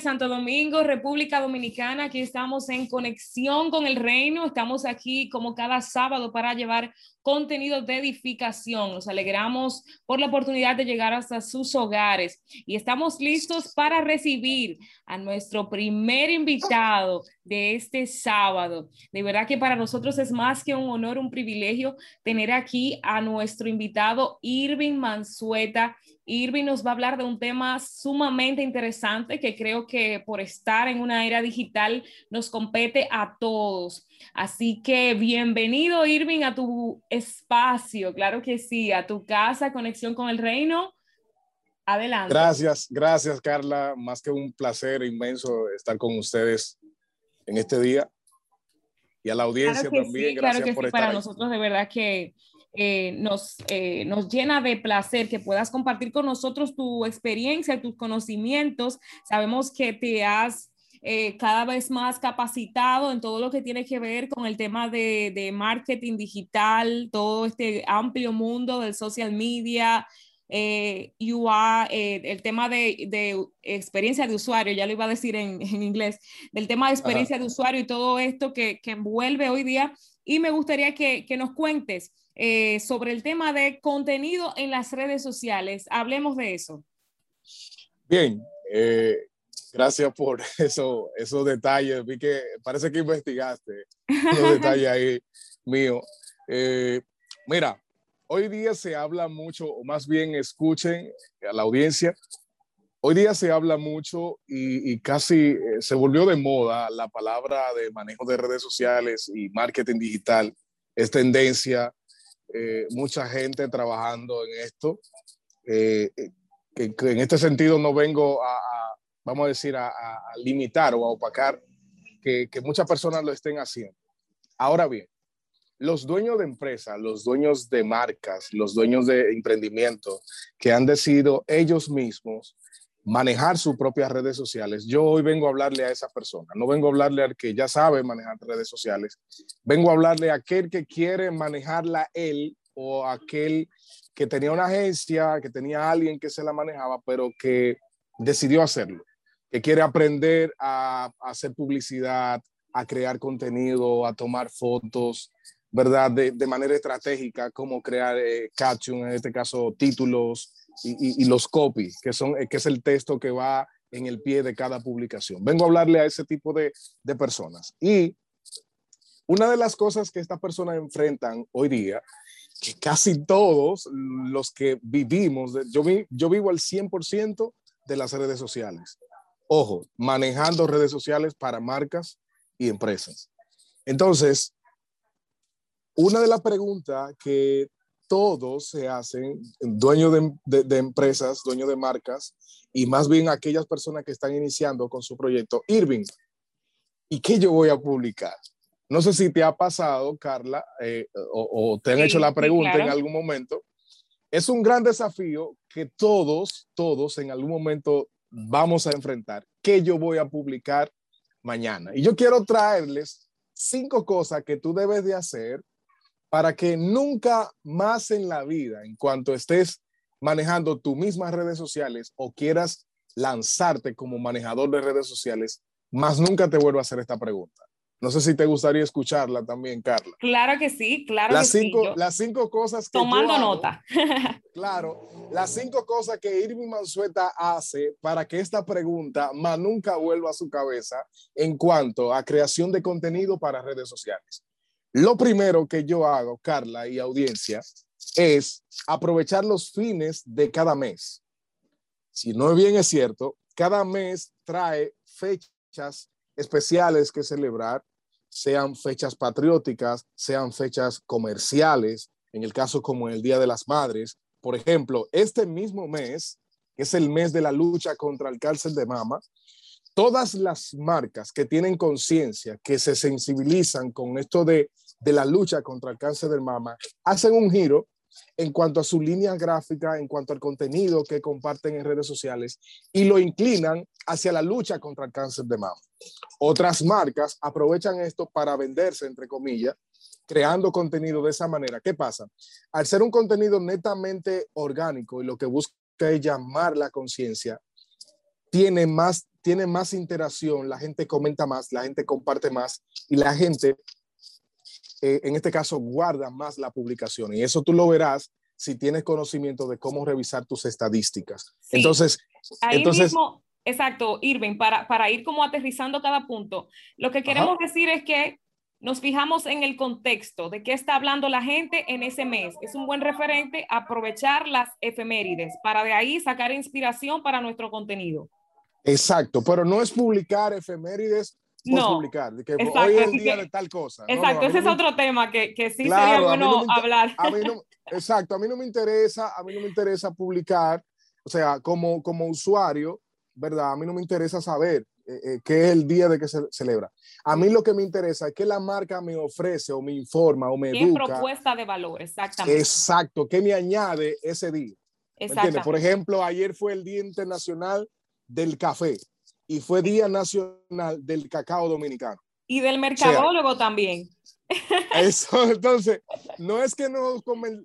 Santo Domingo, República Dominicana. Aquí estamos en conexión con el reino. Estamos aquí como cada sábado para llevar contenido de edificación. Nos alegramos por la oportunidad de llegar hasta sus hogares y estamos listos para recibir a nuestro primer invitado de este sábado. De verdad que para nosotros es más que un honor, un privilegio tener aquí a nuestro invitado Irving Mansueta. Irving nos va a hablar de un tema sumamente interesante que creo que por estar en una era digital nos compete a todos. Así que bienvenido Irving a tu espacio, claro que sí, a tu casa, conexión con el reino. Adelante. Gracias, gracias Carla. Más que un placer inmenso estar con ustedes en este día. Y a la audiencia también. gracias claro que sí, para nosotros de verdad que eh, nos, eh, nos llena de placer que puedas compartir con nosotros tu experiencia, tus conocimientos. Sabemos que te has eh, cada vez más capacitado en todo lo que tiene que ver con el tema de, de marketing digital, todo este amplio mundo del social media, eh, UI, el tema de, de, experiencia de usuario, ya lo iba a decir en, en inglés, del tema de experiencia de usuario y todo esto que, que, envuelve hoy día. Y me gustaría que, que nos cuentes eh, sobre el tema de contenido en las redes sociales. Hablemos de eso. Bien, eh, gracias por eso, esos detalles. Vi que parece que investigaste los detalles ahí mío. Eh, mira, hoy día se habla mucho, o más bien escuchen a la audiencia, hoy día se habla mucho y, casi se volvió de moda la palabra de manejo de redes sociales y marketing digital. Es tendencia, eh, mucha gente trabajando en esto. Eh, que, en este sentido no vengo a, vamos a decir, a, limitar o a opacar que, que muchas personas lo estén haciendo. Ahora bien, los dueños de empresas, los dueños de marcas, los dueños de emprendimiento que han decidido ellos mismos manejar sus propias redes sociales. Yo hoy vengo a hablarle a esa persona, no vengo a hablarle al que ya sabe manejar redes sociales, vengo a hablarle a aquel que quiere manejarla él o aquel que tenía una agencia, que tenía alguien que se la manejaba, pero que decidió hacerlo, que quiere aprender a, hacer publicidad, a crear contenido, a tomar fotos, ¿verdad? De, manera estratégica, como crear eh, caption, en este caso títulos, y, los copy, que, son, eh, que es el texto que va en el pie de cada publicación. Vengo a hablarle a ese tipo de, de personas. Y una de las cosas que estas personas enfrentan hoy día, que casi todos los que vivimos, yo, vi, yo vivo al 100% de las redes sociales. Ojo, manejando redes sociales para marcas y empresas. Entonces, una de las preguntas que todos se hacen dueños de, empresas, dueños de marcas, y más bien aquellas personas que están iniciando con su proyecto. Irving, ¿y qué yo voy a publicar? No sé si te ha pasado, Carla, eh, o, te han hecho la pregunta en algún momento. Es un gran desafío que todos, todos en algún momento vamos a enfrentar. ¿Qué yo voy a publicar mañana? Y yo quiero traerles cinco cosas que tú debes de hacer para que nunca más en la vida, en cuanto estés manejando tus mismas redes sociales o quieras lanzarte como manejador de redes sociales, más nunca te vuelvo a hacer esta pregunta. No sé si te gustaría escucharla también, Carla. Claro que sí, claro las que cinco, sí. Las cinco cosas que Tomando nota. claro, las cinco cosas que Irving Mansueta hace para que esta pregunta más nunca vuelva a su cabeza en cuanto a creación de contenido para redes sociales. Lo primero que yo hago, Carla y audiencia, es aprovechar los fines de cada mes. Si no bien es cierto, cada mes trae fechas especiales que celebrar, sean fechas patrióticas, sean fechas comerciales, en el caso como el Día de las Madres. Por ejemplo, este mismo mes, que es el mes de la lucha contra el cáncer de mama, todas las marcas que tienen conciencia, que se sensibilizan con esto de de la lucha contra el cáncer del mama, hacen un giro en cuanto a su línea gráfica, en cuanto al contenido que comparten en redes sociales y lo inclinan hacia la lucha contra el cáncer de mama. Otras marcas aprovechan esto para venderse, entre comillas, creando contenido de esa manera. ¿Qué pasa? Al ser un contenido netamente orgánico y lo que busca es llamar la conciencia, tiene más tiene más interacción, la gente comenta más, la gente comparte más y la gente, eh, en este caso, guarda más la publicación. Y eso tú lo verás si tienes conocimiento de cómo revisar tus estadísticas. Entonces, Ahí entonces mismo, exacto, Irving, para, para ir como aterrizando cada punto, lo que queremos decir es que nos fijamos en el contexto de qué está hablando la gente en ese mes. Es un buen referente aprovechar las efemérides para de ahí sacar inspiración para nuestro contenido. Exacto, pero no es publicar efemérides por No, publicar, que exacto, hoy es el día que- de tal cosa. No, no, Exacto, a mí ese es no otro tema que, que sí Claro, sería a mí no bueno me inter- hablar. a mí no- exacto, a mí no me interesa, a mí no me interesa publicar, o sea, como, como usuario, ¿verdad? A mí no me interesa saber eh, eh, qué es el día de que se celebra. A mí lo que me interesa es que la marca me ofrece o me informa o me ¿Qué educa. propuesta de valor? Exactamente. Exacto, ¿qué me añade ese día? Exactamente. Por ejemplo, ayer fue el Día Internacional del Café y fue Día Nacional del Cacao Dominicano. y del mercadólogo también. Eso, entonces, no es que no,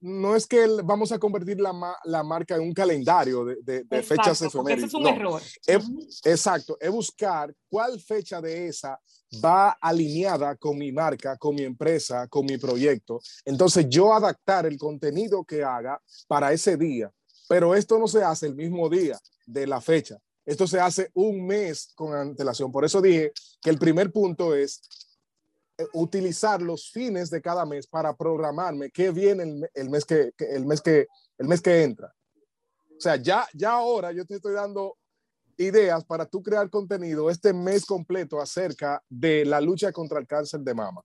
no es que vamos a convertir la, la marca en un calendario de, de- de fechas Exacto, ese efemérides. es un no. error. Es-. Exacto, es buscar cuál fecha de esa va alineada con mi marca, con mi empresa, con mi proyecto. Entonces, yo adaptar el contenido que haga para ese día. Pero esto no se hace el mismo día de la fecha. Esto se hace un mes con antelación. Por eso dije que el primer punto es eh, utilizar los fines de cada mes para programarme qué viene el, me- el mes que- el mes que el mes que entra. O sea, ya ya ahora yo te estoy dando ideas para tú crear contenido este mes completo acerca de la lucha contra el cáncer de mama.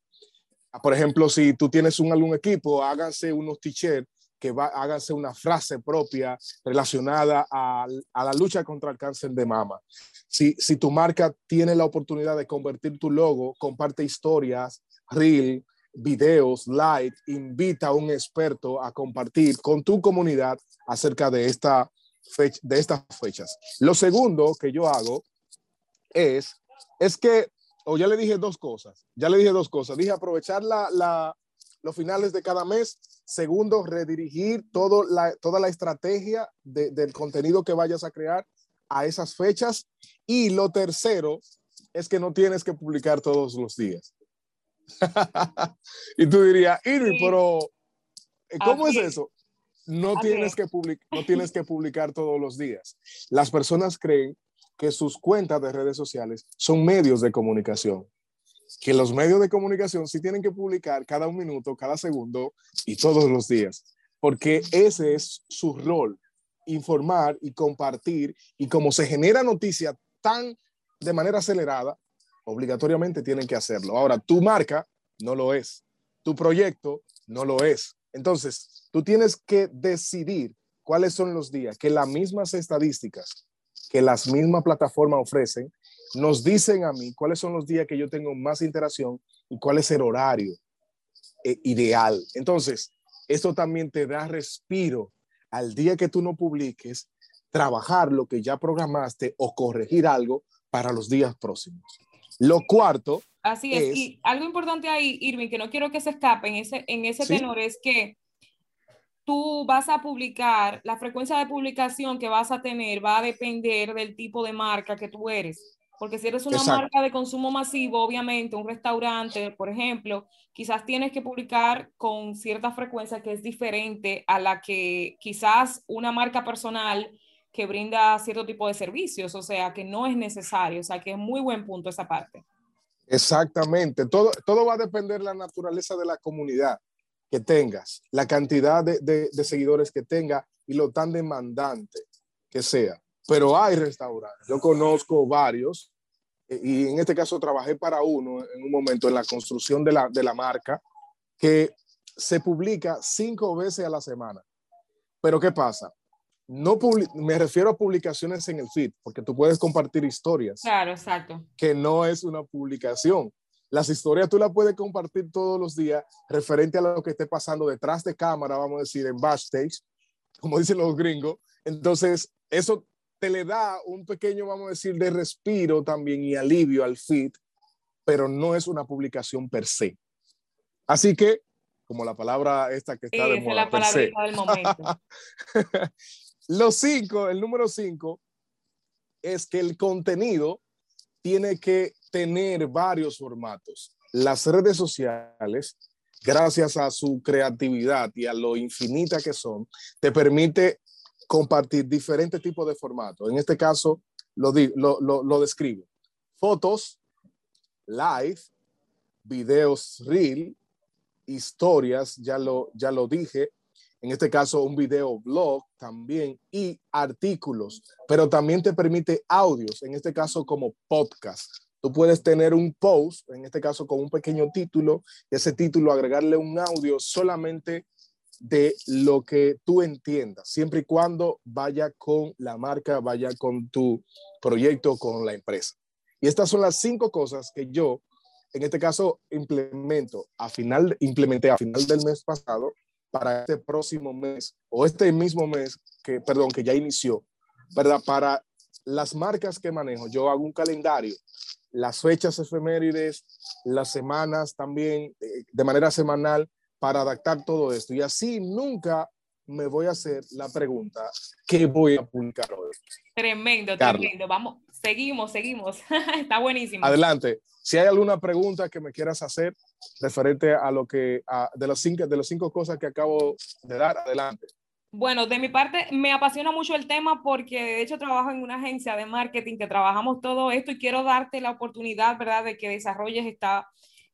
Por ejemplo, si tú tienes un algún equipo, háganse unos t-shirts que va, háganse una frase propia relacionada a, a la lucha contra el cáncer de mama. Si, si tu marca tiene la oportunidad de convertir tu logo, comparte historias, reel, videos, live, invita a un experto a compartir con tu comunidad acerca de, esta fecha, de estas fechas. Lo segundo que yo hago es, es que, o ya le dije dos cosas, ya le dije dos cosas. Dije aprovechar la, la, los finales de cada mes. Segundo, redirigir todo la, toda la estrategia de, del contenido que vayas a crear a esas fechas. Y lo tercero es que no tienes que publicar todos los días. y tú dirías, Irving, Sí. pero ¿cómo Así es es. eso? No tienes, es. que public- no tienes que publicar todos los días. Las personas creen que sus cuentas de redes sociales son medios de comunicación, que los medios de comunicación sí tienen que publicar cada un minuto, cada segundo y todos los días, porque ese es su rol, informar y compartir, y como se genera noticia tan de manera acelerada, obligatoriamente tienen que hacerlo. Ahora, tu marca no lo es, tu proyecto no lo es. Entonces, tú tienes que decidir cuáles son los días que las mismas estadísticas que las mismas plataformas ofrecen nos dicen a mí cuáles son los días que yo tengo más interacción y cuál es el horario eh, ideal. Entonces, esto también te da respiro al día que tú no publiques, trabajar lo que ya programaste o corregir algo para los días próximos. Lo cuarto, Así es. es- Y algo importante ahí, Irving, que no quiero que se escape en ese, en ese Sí. tenor, es que tú vas a publicar, la frecuencia de publicación que vas a tener va a depender del tipo de marca que tú eres. Porque si eres una Exacto. marca de consumo masivo, obviamente, un restaurante, por ejemplo, quizás tienes que publicar con cierta frecuencia que es diferente a la que quizás una marca personal que brinda cierto tipo de servicios, o sea, que no es necesario, o sea, que es muy buen punto esa parte. Exactamente. Todo, todo va a depender de la naturaleza de la comunidad que tengas, la cantidad de, de- de seguidores que tenga y lo tan demandante que sea. Pero hay restaurantes. Yo conozco varios eh, y en este caso trabajé para uno en un momento en la construcción de la, de la marca que se publica cinco veces a la semana. Pero ¿qué pasa? No me refiero a publicaciones en el feed, porque tú puedes compartir historias Claro, exacto. que no es una publicación. Las historias tú las puedes compartir todos los días referente a lo que esté pasando detrás de cámara, vamos a decir, en backstage, como dicen los gringos. Entonces, eso te le da un pequeño, vamos a decir, de respiro también y alivio al feed, pero no es una publicación per se. Así que, como la palabra esta que Sí, está de esa es moda, la per se. del momento. Los cinco, el número cinco, es que el contenido tiene que tener varios formatos. Las redes sociales, gracias a su creatividad y a lo infinita que son, te permite compartir diferentes tipos de formatos. En este caso, lo, lo, lo, lo describo. Fotos, live, videos reel, historias, ya lo, ya lo dije, en este caso un video blog también y artículos, pero también te permite audios, en este caso como podcast. Tú puedes tener un post, en este caso con un pequeño título, y ese título agregarle un audio solamente de lo que tú entiendas, siempre y cuando vaya con la marca, vaya con tu proyecto, con la empresa. Y estas son las cinco cosas que yo, en este caso, implemento a final, implementé a final del mes pasado para este próximo mes o este mismo mes que, perdón, que ya inició, ¿verdad? Para las marcas que manejo, yo hago un calendario, las fechas efemérides, las semanas también, eh, de manera semanal, para adaptar todo esto. Y así nunca me voy a hacer la pregunta, ¿qué voy a publicar hoy? Tremendo, tremendo. Vamos, seguimos, seguimos. Está buenísimo. Adelante. Si hay alguna pregunta que me quieras hacer referente a lo que, de, los cinco, de los cinco cosas que acabo de dar, adelante. Bueno, de mi parte me apasiona mucho el tema porque de hecho trabajo en una agencia de marketing que trabajamos todo esto y quiero darte la oportunidad, ¿verdad?, de que desarrolles esta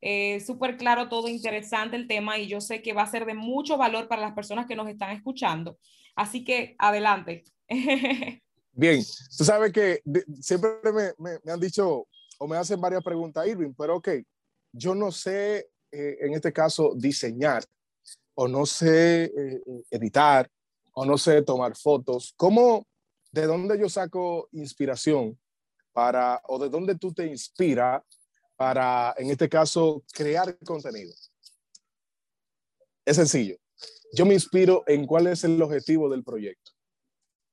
eh, súper claro, todo interesante el tema y yo sé que va a ser de mucho valor para las personas que nos están escuchando. Así que adelante. Bien, tú sabes que siempre me, han dicho o me hacen varias preguntas, Irving, pero ok, yo no sé eh, en este caso diseñar o no sé eh, editar o no sé tomar fotos. ¿Cómo, de dónde yo saco inspiración para, o de dónde tú te inspiras para, en este caso, crear contenido? Es sencillo. Yo me inspiro en cuál es el objetivo del proyecto.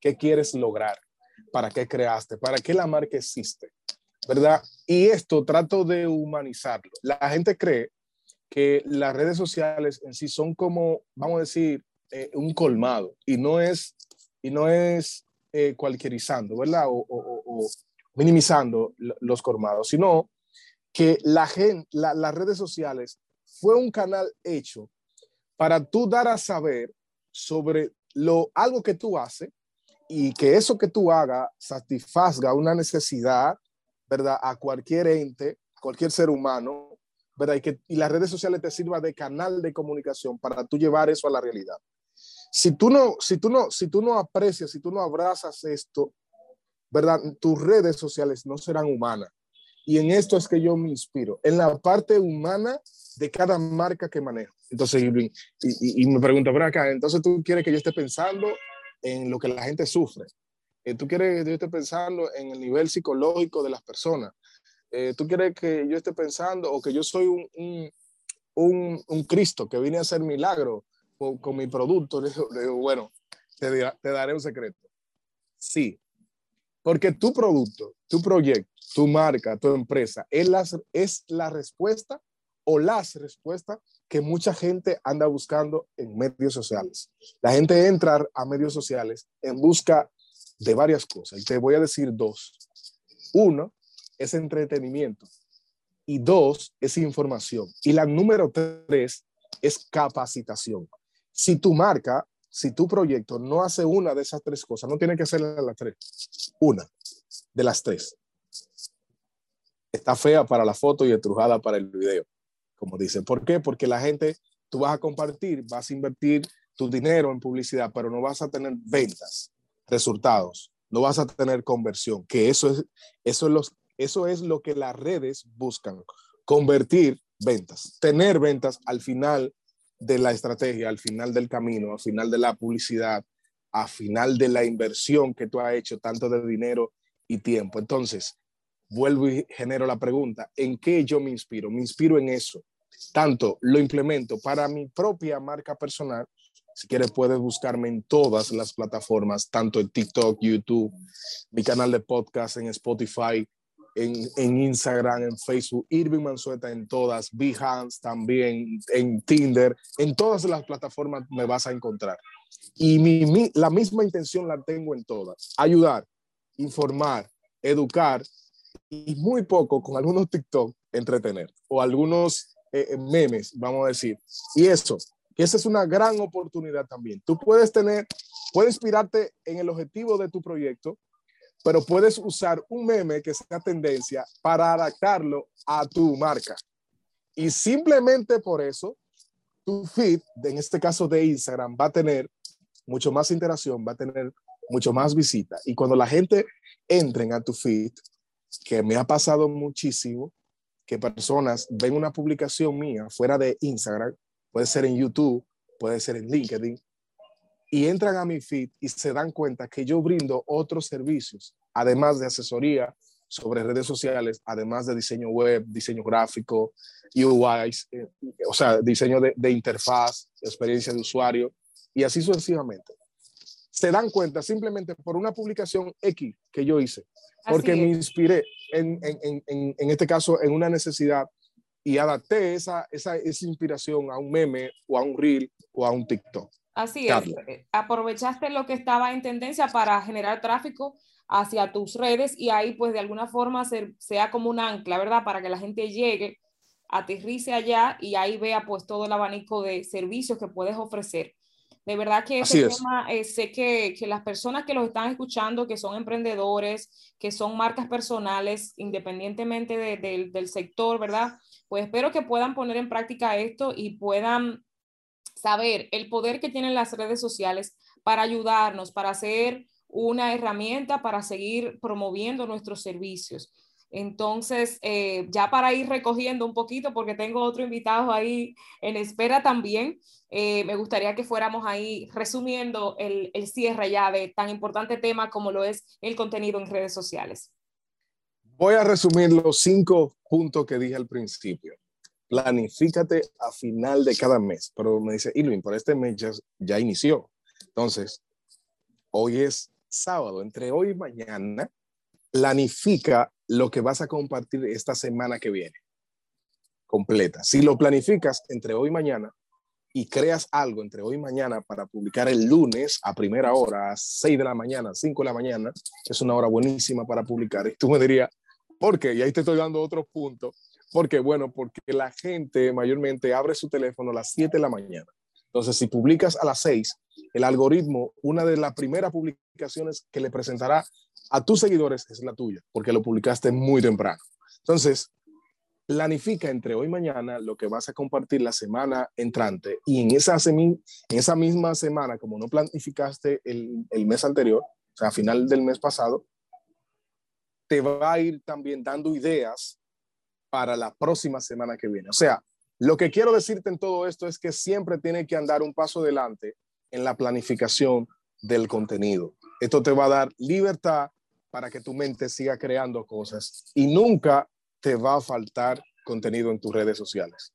¿Qué quieres lograr? ¿Para qué creaste? ¿Para qué la marca existe? ¿Verdad? Y esto trato de humanizarlo. La gente cree que las redes sociales en sí son como, vamos a decir, eh, un colmado y no es, y no es eh, cualquierizando, ¿verdad? O, o minimizando los colmados, sino que la gente, las redes sociales fue un canal hecho para tú dar a saber sobre lo, algo que tú haces y que eso que tú hagas satisfaga una necesidad, ¿verdad? A cualquier ente, cualquier ser humano, ¿verdad? Y que y las redes sociales te sirvan de canal de comunicación para tú llevar eso a la realidad. Si tú no, si tú no, si tú no aprecias, si tú no abrazas esto, ¿verdad? Tus redes sociales no serán humanas. Y en esto es que yo me inspiro, en la parte humana de cada marca que manejo. Entonces, y, me pregunto, pero acá, entonces tú quieres que yo esté pensando en lo que la gente sufre. Eh, tú quieres que yo esté pensando en el nivel psicológico de las personas. Eh, tú quieres que yo esté pensando o que yo soy un, un, un, Cristo que vine a hacer milagro con, con mi producto. bueno, te, te daré un secreto. Sí, porque tu producto, tu proyecto, tu marca, tu empresa, es la, es la respuesta o las respuestas que mucha gente anda buscando en medios sociales. La gente entra a medios sociales en busca de varias cosas y te voy a decir dos. Uno es entretenimiento y dos es información. Y la número tres es capacitación. Si tu marca, si tu proyecto no hace una de esas tres cosas, no tiene que ser las tres, una de las tres está fea para la foto y estrujada para el video, como dicen. ¿Por qué? Porque la gente, tú vas a compartir, vas a invertir tu dinero en publicidad, pero no vas a tener ventas, resultados, no vas a tener conversión, que eso es, eso es, los, eso es lo que las redes buscan, convertir ventas, tener ventas al final de la estrategia, al final del camino, al final de la publicidad, al final de la inversión que tú has hecho, tanto de dinero y tiempo. Entonces, vuelvo y genero la pregunta, ¿en qué yo me inspiro? Me inspiro en eso. Tanto lo implemento para mi propia marca personal. Si quieres, puedes buscarme en todas las plataformas, tanto en TikTok, YouTube, mi canal de podcast en Spotify, en, en Instagram, en Facebook, Irving Mansueta en todas, Behance también, en Tinder, en todas las plataformas me vas a encontrar. Y mi, la misma intención la tengo en todas, ayudar, informar, educar y muy poco con algunos TikTok entretener o algunos eh, eh, memes, vamos a decir. Y eso, que esa es una gran oportunidad también. Tú puedes tener, puedes inspirarte en el objetivo de tu proyecto, pero puedes usar un meme que sea tendencia para adaptarlo a tu marca. Y simplemente por eso, tu feed, en este caso de Instagram, va a tener mucho más interacción, va a tener mucho más visita. Y cuando la gente entren a tu feed, que me ha pasado muchísimo, que personas ven una publicación mía fuera de Instagram, puede ser en YouTube, puede ser en LinkedIn, y entran a mi feed y se dan cuenta que yo brindo otros servicios, además de asesoría sobre redes sociales, además de diseño web, diseño gráfico, UI, eh, o sea, diseño de, de interfaz, experiencia de usuario, y así sucesivamente. Se dan cuenta simplemente por una publicación X que yo hice, porque me inspiré en, en, en, en, este caso en una necesidad y adapté esa, esa, esa inspiración a un meme o a un reel o a un TikTok. Así es, eh, aprovechaste lo que estaba en tendencia para generar tráfico hacia tus redes y ahí pues de alguna forma sea como un ancla, ¿verdad? Para que la gente llegue, aterrice allá y ahí vea pues todo el abanico de servicios que puedes ofrecer. De verdad que ese tema, eh, sé que, que, las personas que los están escuchando, que son emprendedores, que son marcas personales, independientemente del sector, ¿verdad? Pues espero que puedan poner en práctica esto y puedan saber el poder que tienen las redes sociales para ayudarnos, para hacer una herramienta para seguir promoviendo nuestros servicios. Entonces, eh, ya para ir recogiendo un poquito, porque tengo otro invitado ahí en espera también, eh, me gustaría que fuéramos ahí resumiendo el, el cierre ya de tan importante tema como lo es el contenido en redes sociales. Voy a resumir los cinco puntos que dije al principio. Planifícate a final de cada mes, pero me dice, Irving, por este mes ya, ya inició. Entonces, hoy es sábado, entre hoy y mañana, planifica lo que vas a compartir esta semana que viene, completa. Si lo planificas entre hoy y mañana y creas algo entre hoy y mañana para publicar el lunes a primera hora, a 6 de la mañana, 5 de la mañana, es una hora buenísima para publicar. Y tú me dirías, ¿por qué? Y ahí te estoy dando otro punto. Porque, bueno, porque la gente mayormente abre su teléfono a las 7 de la mañana. Entonces, si publicas a las 6, el algoritmo, una de las primeras publicaciones que le presentará a tus seguidores es la tuya, porque lo publicaste muy temprano. Entonces, planifica entre hoy y mañana lo que vas a compartir la semana entrante y en esa, en esa misma semana, como no planificaste el, el mes anterior, o sea, a final del mes pasado, te va a ir también dando ideas para la próxima semana que viene. O sea, lo que quiero decirte en todo esto es que siempre tiene que andar un paso adelante en la planificación del contenido. Esto te va a dar libertad para que tu mente siga creando cosas y nunca te va a faltar contenido en tus redes sociales.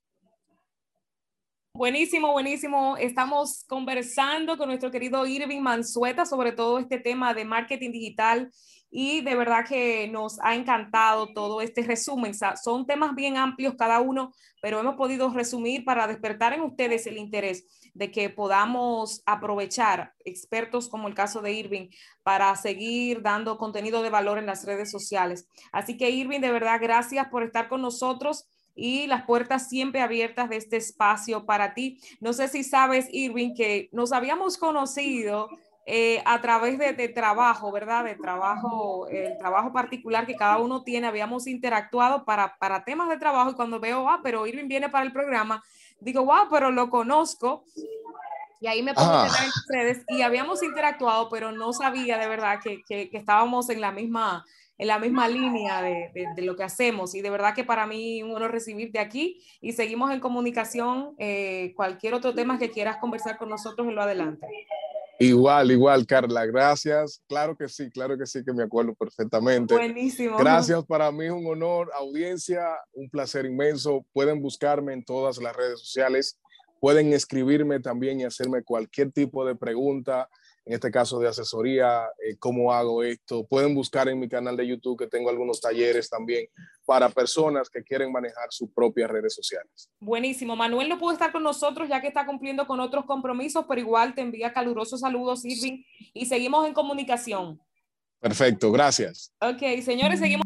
Buenísimo, buenísimo. Estamos conversando con nuestro querido Irving Mansueta sobre todo este tema de marketing digital y de verdad que nos ha encantado todo este resumen. Son temas bien amplios cada uno, pero hemos podido resumir para despertar en ustedes el interés de que podamos aprovechar expertos como el caso de Irving para seguir dando contenido de valor en las redes sociales. Así que Irving, de verdad, gracias por estar con nosotros y las puertas siempre abiertas de este espacio para ti. No sé si sabes, Irving, que nos habíamos conocido eh, a través de, trabajo, ¿verdad? De trabajo, el trabajo particular que cada uno tiene, habíamos interactuado para, para temas de trabajo y cuando veo, ah, pero Irving viene para el programa, digo, wow, pero lo conozco. Y ahí me pongo ah. en redes y habíamos interactuado, pero no sabía de verdad que, que, estábamos en la misma, en la misma línea de, de, lo que hacemos. Y de verdad que para mí un honor recibirte aquí y seguimos en comunicación. Eh, cualquier otro tema que quieras conversar con nosotros en lo adelante. Igual, igual, Carla, gracias. Claro que sí, claro que sí, que me acuerdo perfectamente. Buenísimo. Gracias, para mí es un honor, audiencia, un placer inmenso. Pueden buscarme en todas las redes sociales, pueden escribirme también y hacerme cualquier tipo de pregunta en este caso de asesoría, eh, cómo hago esto. Pueden buscar en mi canal de YouTube que tengo algunos talleres también para personas que quieren manejar sus propias redes sociales. Buenísimo. Manuel no pudo estar con nosotros ya que está cumpliendo con otros compromisos, pero igual te envía calurosos saludos, Irving, y seguimos en comunicación. Perfecto, gracias. Ok, señores, seguimos.